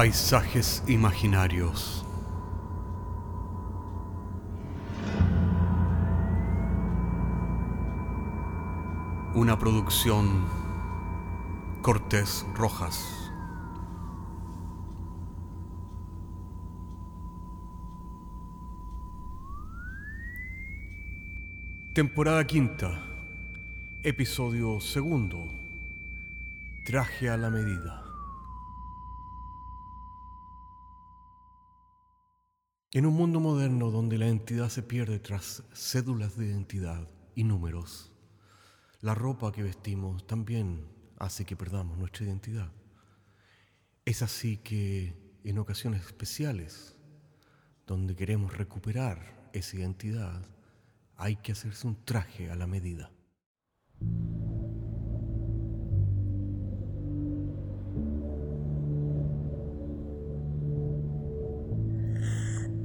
Paisajes imaginarios. Una producción Cortés Rojas. Temporada quinta, episodio segundo. Traje a la medida. En un mundo moderno donde la identidad se pierde tras cédulas de identidad y números, la ropa que vestimos también hace que perdamos nuestra identidad. Es así que en ocasiones especiales, donde queremos recuperar esa identidad, hay que hacerse un traje a la medida.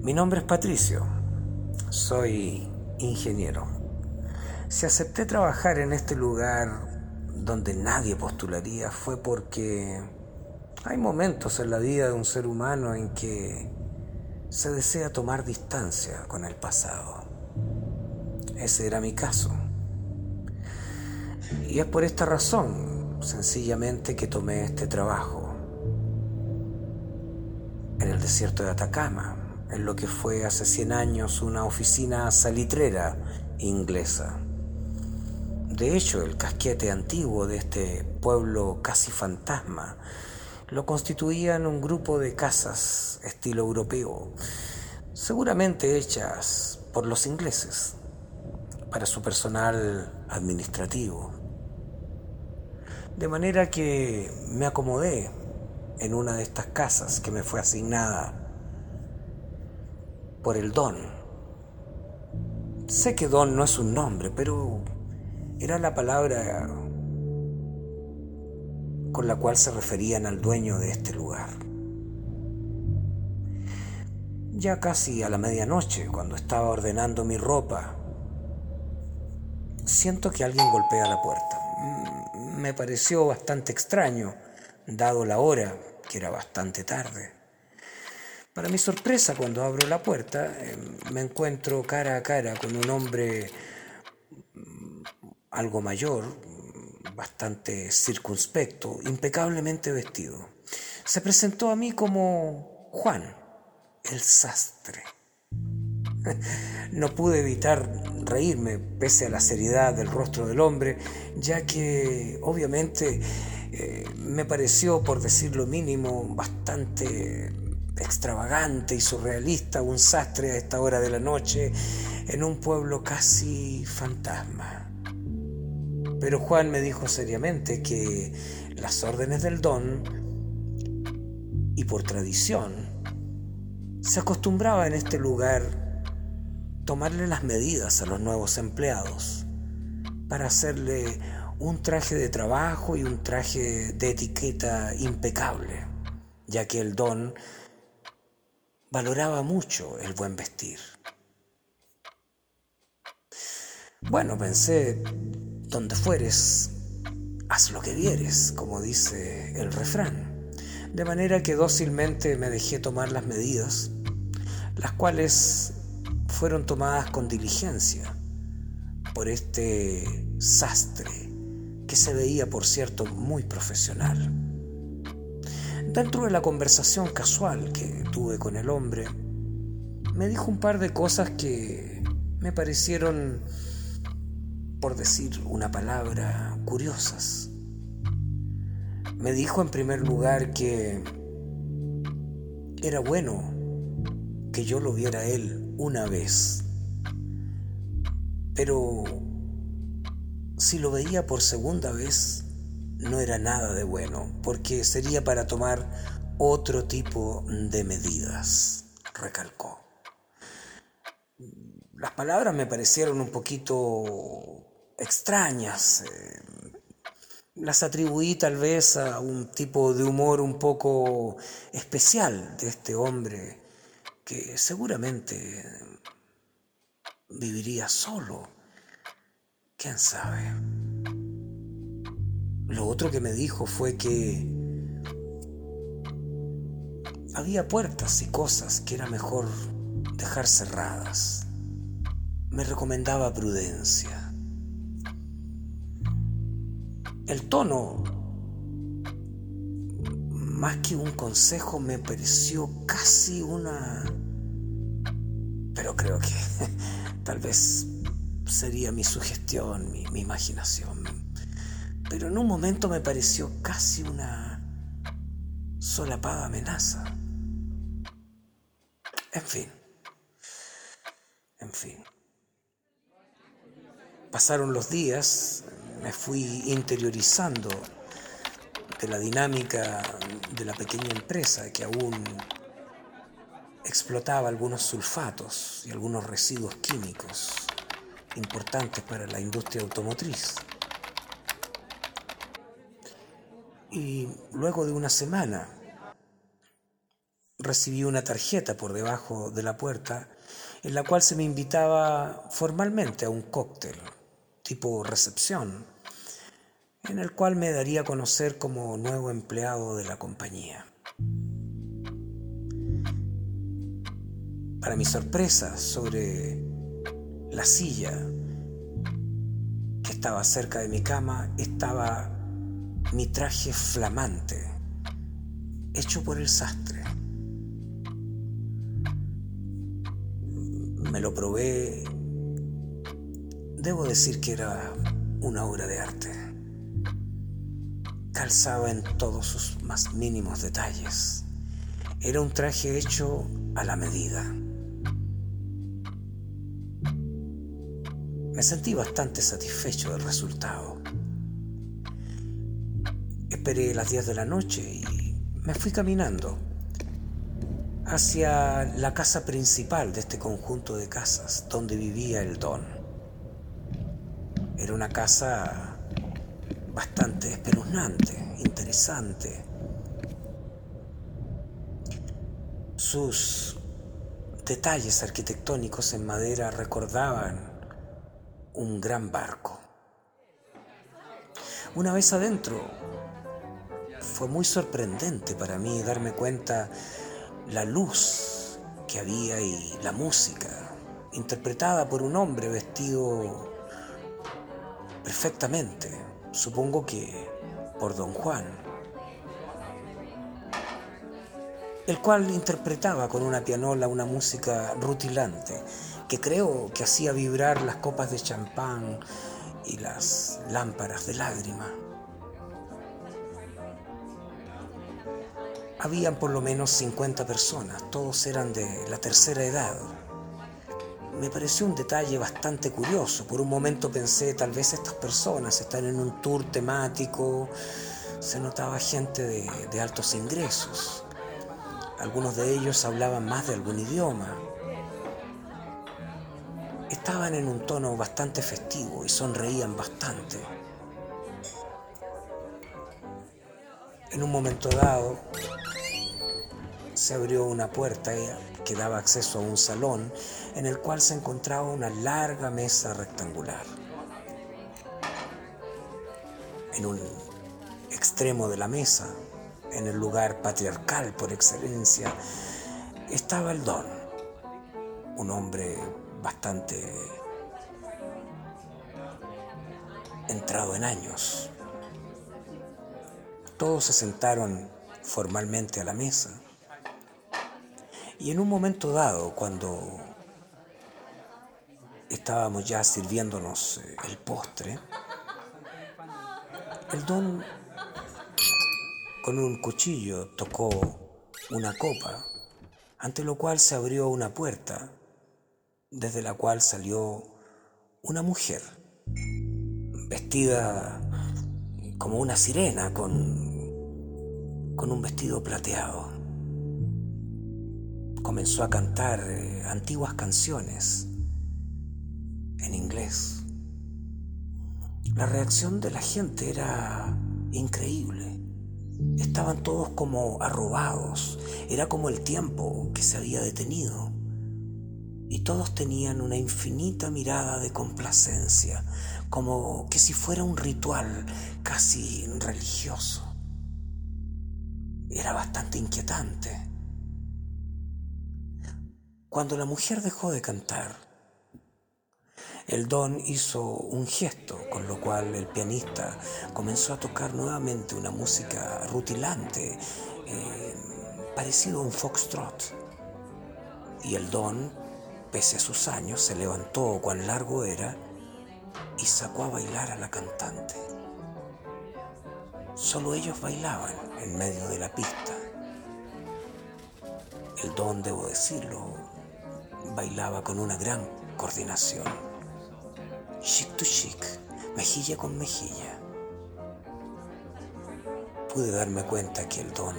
Mi nombre es Patricio, soy ingeniero. Si acepté trabajar en este lugar donde nadie postularía fue porque hay momentos en la vida de un ser humano en que se desea tomar distancia con el pasado. Ese era mi caso. Y es por esta razón, sencillamente, que tomé este trabajo en el desierto de Atacama en lo que fue hace 100 años una oficina salitrera inglesa. De hecho, el casquete antiguo de este pueblo casi fantasma lo constituían un grupo de casas estilo europeo, seguramente hechas por los ingleses para su personal administrativo. De manera que me acomodé en una de estas casas que me fue asignada por el don. Sé que don no es un nombre, pero era la palabra con la cual se referían al dueño de este lugar. Ya casi a la medianoche, cuando estaba ordenando mi ropa, siento que alguien golpea la puerta. Mm, me pareció bastante extraño, dado la hora, que era bastante tarde. Para mi sorpresa, cuando abro la puerta, eh, me encuentro cara a cara con un hombre mm, algo mayor, bastante circunspecto, impecablemente vestido. Se presentó a mí como Juan, el sastre. No pude evitar reírme pese a la seriedad del rostro del hombre, ya que obviamente eh, me pareció, por decir lo mínimo, bastante extravagante y surrealista, un sastre a esta hora de la noche en un pueblo casi fantasma. Pero Juan me dijo seriamente que las órdenes del don, y por tradición, se acostumbraba en este lugar tomarle las medidas a los nuevos empleados para hacerle un traje de trabajo y un traje de etiqueta impecable, ya que el don valoraba mucho el buen vestir. Bueno, pensé, donde fueres, haz lo que vieres, como dice el refrán. De manera que dócilmente me dejé tomar las medidas, las cuales fueron tomadas con diligencia por este sastre, que se veía, por cierto, muy profesional. Dentro de la conversación casual que tuve con el hombre, me dijo un par de cosas que me parecieron, por decir una palabra, curiosas. Me dijo en primer lugar que era bueno que yo lo viera él una vez, pero si lo veía por segunda vez, no era nada de bueno, porque sería para tomar otro tipo de medidas, recalcó. Las palabras me parecieron un poquito extrañas. Eh, las atribuí tal vez a un tipo de humor un poco especial de este hombre que seguramente viviría solo. ¿Quién sabe? Lo otro que me dijo fue que había puertas y cosas que era mejor dejar cerradas. Me recomendaba prudencia. El tono, más que un consejo, me pareció casi una... Pero creo que tal vez sería mi sugestión, mi, mi imaginación. Pero en un momento me pareció casi una solapada amenaza. En fin, en fin. Pasaron los días, me fui interiorizando de la dinámica de la pequeña empresa que aún explotaba algunos sulfatos y algunos residuos químicos importantes para la industria automotriz. Y luego de una semana recibí una tarjeta por debajo de la puerta en la cual se me invitaba formalmente a un cóctel tipo recepción, en el cual me daría a conocer como nuevo empleado de la compañía. Para mi sorpresa, sobre la silla que estaba cerca de mi cama estaba mi traje flamante, hecho por el sastre. Me lo probé. Debo decir que era una obra de arte. Calzaba en todos sus más mínimos detalles. Era un traje hecho a la medida. Me sentí bastante satisfecho del resultado. Esperé las 10 de la noche y me fui caminando hacia la casa principal de este conjunto de casas donde vivía el don. Era una casa bastante espeluznante, interesante. Sus detalles arquitectónicos en madera recordaban un gran barco. Una vez adentro, fue muy sorprendente para mí darme cuenta la luz que había y la música, interpretada por un hombre vestido perfectamente, supongo que por don Juan, el cual interpretaba con una pianola una música rutilante que creo que hacía vibrar las copas de champán y las lámparas de lágrima. Habían por lo menos 50 personas, todos eran de la tercera edad. Me pareció un detalle bastante curioso. Por un momento pensé, tal vez estas personas están en un tour temático. Se notaba gente de, de altos ingresos. Algunos de ellos hablaban más de algún idioma estaban en un tono bastante festivo y sonreían bastante. En un momento dado se abrió una puerta que daba acceso a un salón en el cual se encontraba una larga mesa rectangular. En un extremo de la mesa, en el lugar patriarcal por excelencia, estaba el don, un hombre bastante entrado en años. Todos se sentaron formalmente a la mesa y en un momento dado, cuando estábamos ya sirviéndonos eh, el postre, el don con un cuchillo tocó una copa, ante lo cual se abrió una puerta desde la cual salió una mujer vestida como una sirena con, con un vestido plateado. Comenzó a cantar eh, antiguas canciones en inglés. La reacción de la gente era increíble. Estaban todos como arrobados. Era como el tiempo que se había detenido y todos tenían una infinita mirada de complacencia, como que si fuera un ritual casi religioso. Era bastante inquietante. Cuando la mujer dejó de cantar, el don hizo un gesto, con lo cual el pianista comenzó a tocar nuevamente una música rutilante, eh, parecido a un foxtrot. Y el don, pese a sus años, se levantó cuán largo era y sacó a bailar a la cantante. Solo ellos bailaban en medio de la pista. El don, debo decirlo, bailaba con una gran coordinación. Chic to chic, mejilla con mejilla. Pude darme cuenta que el don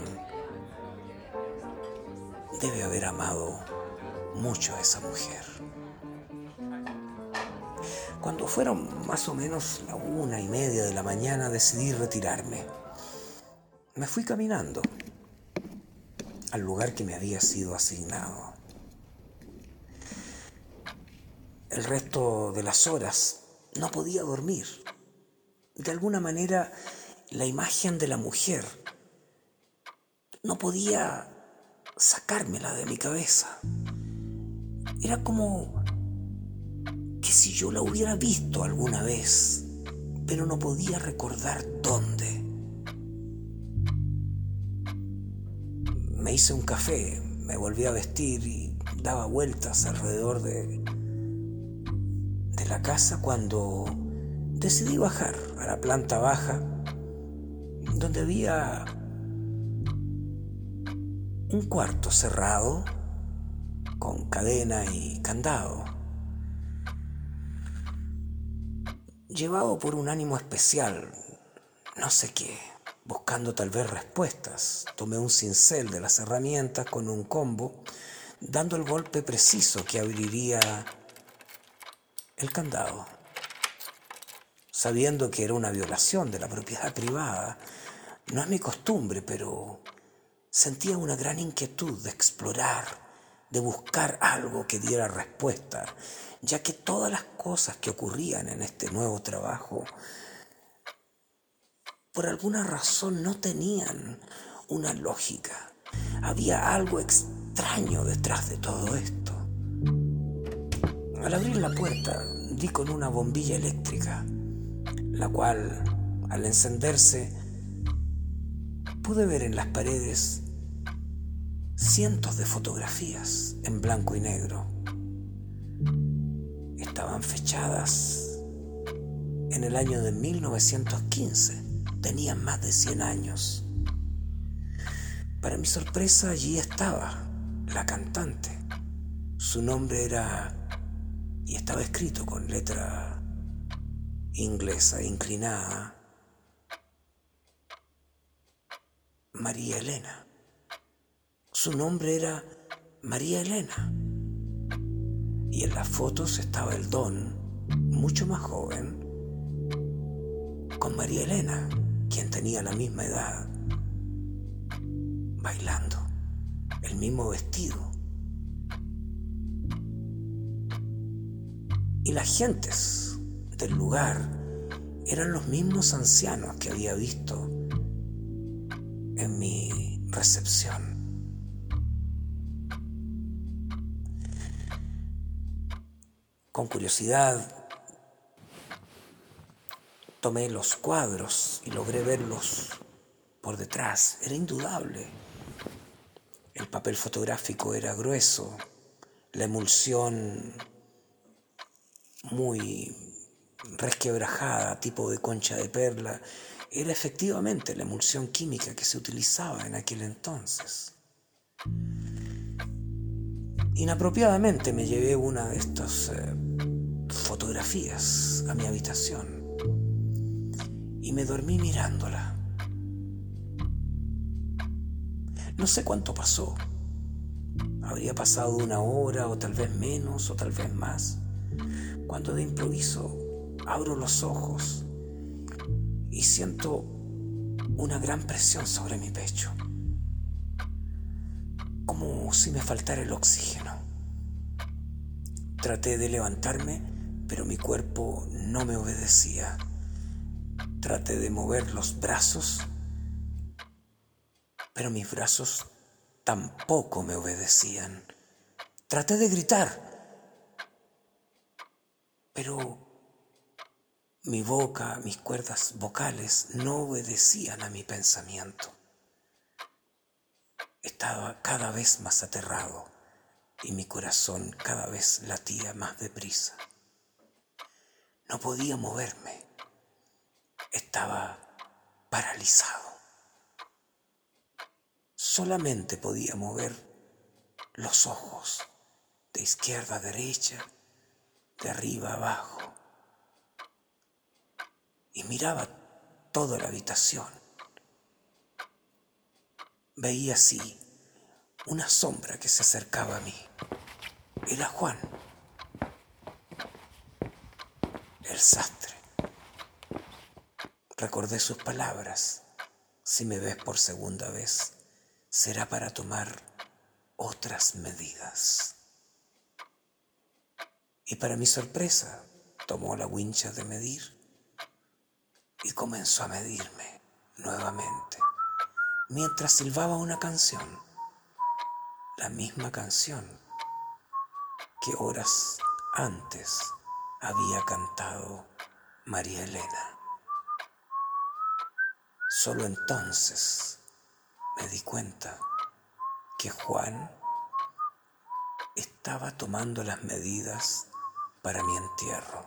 debe haber amado mucho a esa mujer. Cuando fueron más o menos la una y media de la mañana decidí retirarme. Me fui caminando al lugar que me había sido asignado. El resto de las horas no podía dormir. De alguna manera la imagen de la mujer no podía sacármela de mi cabeza. Era como que si yo la hubiera visto alguna vez, pero no podía recordar dónde. Me hice un café, me volví a vestir y daba vueltas alrededor de, de la casa cuando decidí bajar a la planta baja, donde había un cuarto cerrado con cadena y candado. llevado por un ánimo especial, no sé qué, buscando tal vez respuestas, tomé un cincel de las herramientas con un combo, dando el golpe preciso que abriría el candado. Sabiendo que era una violación de la propiedad privada, no es mi costumbre, pero sentía una gran inquietud de explorar, de buscar algo que diera respuesta ya que todas las cosas que ocurrían en este nuevo trabajo, por alguna razón no tenían una lógica. Había algo extraño detrás de todo esto. Al abrir la puerta, di con una bombilla eléctrica, la cual, al encenderse, pude ver en las paredes cientos de fotografías en blanco y negro estaban fechadas en el año de 1915. Tenían más de 100 años. Para mi sorpresa allí estaba la cantante. Su nombre era y estaba escrito con letra inglesa inclinada. María Elena. Su nombre era María Elena. Y en las fotos estaba el Don, mucho más joven, con María Elena, quien tenía la misma edad, bailando, el mismo vestido. Y las gentes del lugar eran los mismos ancianos que había visto en mi recepción. Con curiosidad tomé los cuadros y logré verlos por detrás. Era indudable. El papel fotográfico era grueso, la emulsión muy resquebrajada, tipo de concha de perla, era efectivamente la emulsión química que se utilizaba en aquel entonces. Inapropiadamente me llevé una de estas eh, fotografías a mi habitación y me dormí mirándola. No sé cuánto pasó. Habría pasado una hora o tal vez menos o tal vez más, cuando de improviso abro los ojos y siento una gran presión sobre mi pecho como si me faltara el oxígeno. Traté de levantarme, pero mi cuerpo no me obedecía. Traté de mover los brazos, pero mis brazos tampoco me obedecían. Traté de gritar, pero mi boca, mis cuerdas vocales no obedecían a mi pensamiento. Estaba cada vez más aterrado y mi corazón cada vez latía más deprisa. No podía moverme. Estaba paralizado. Solamente podía mover los ojos de izquierda a derecha, de arriba abajo. Y miraba toda la habitación. Veía así una sombra que se acercaba a mí. Era Juan, el sastre. Recordé sus palabras. Si me ves por segunda vez, será para tomar otras medidas. Y para mi sorpresa, tomó la wincha de medir y comenzó a medirme nuevamente, mientras silbaba una canción la misma canción que horas antes había cantado María Elena. Solo entonces me di cuenta que Juan estaba tomando las medidas para mi entierro,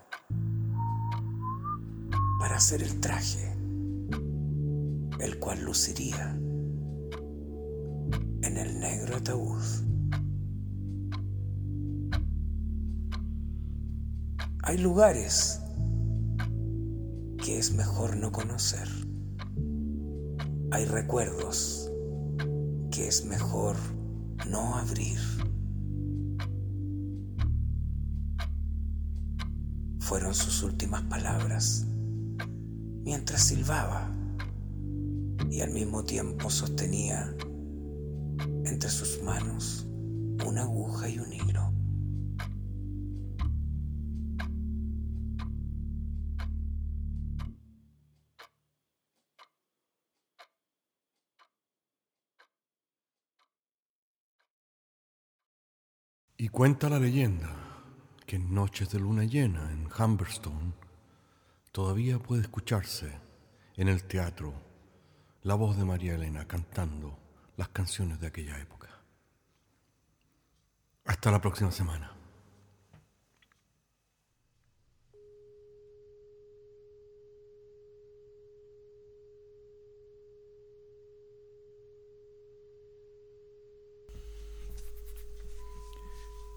para hacer el traje, el cual luciría en el negro ataúd. Hay lugares que es mejor no conocer. Hay recuerdos que es mejor no abrir. Fueron sus últimas palabras mientras silbaba y al mismo tiempo sostenía entre sus manos una aguja y un hilo. Y cuenta la leyenda que en noches de luna llena en Humberstone todavía puede escucharse en el teatro la voz de María Elena cantando las canciones de aquella época. Hasta la próxima semana.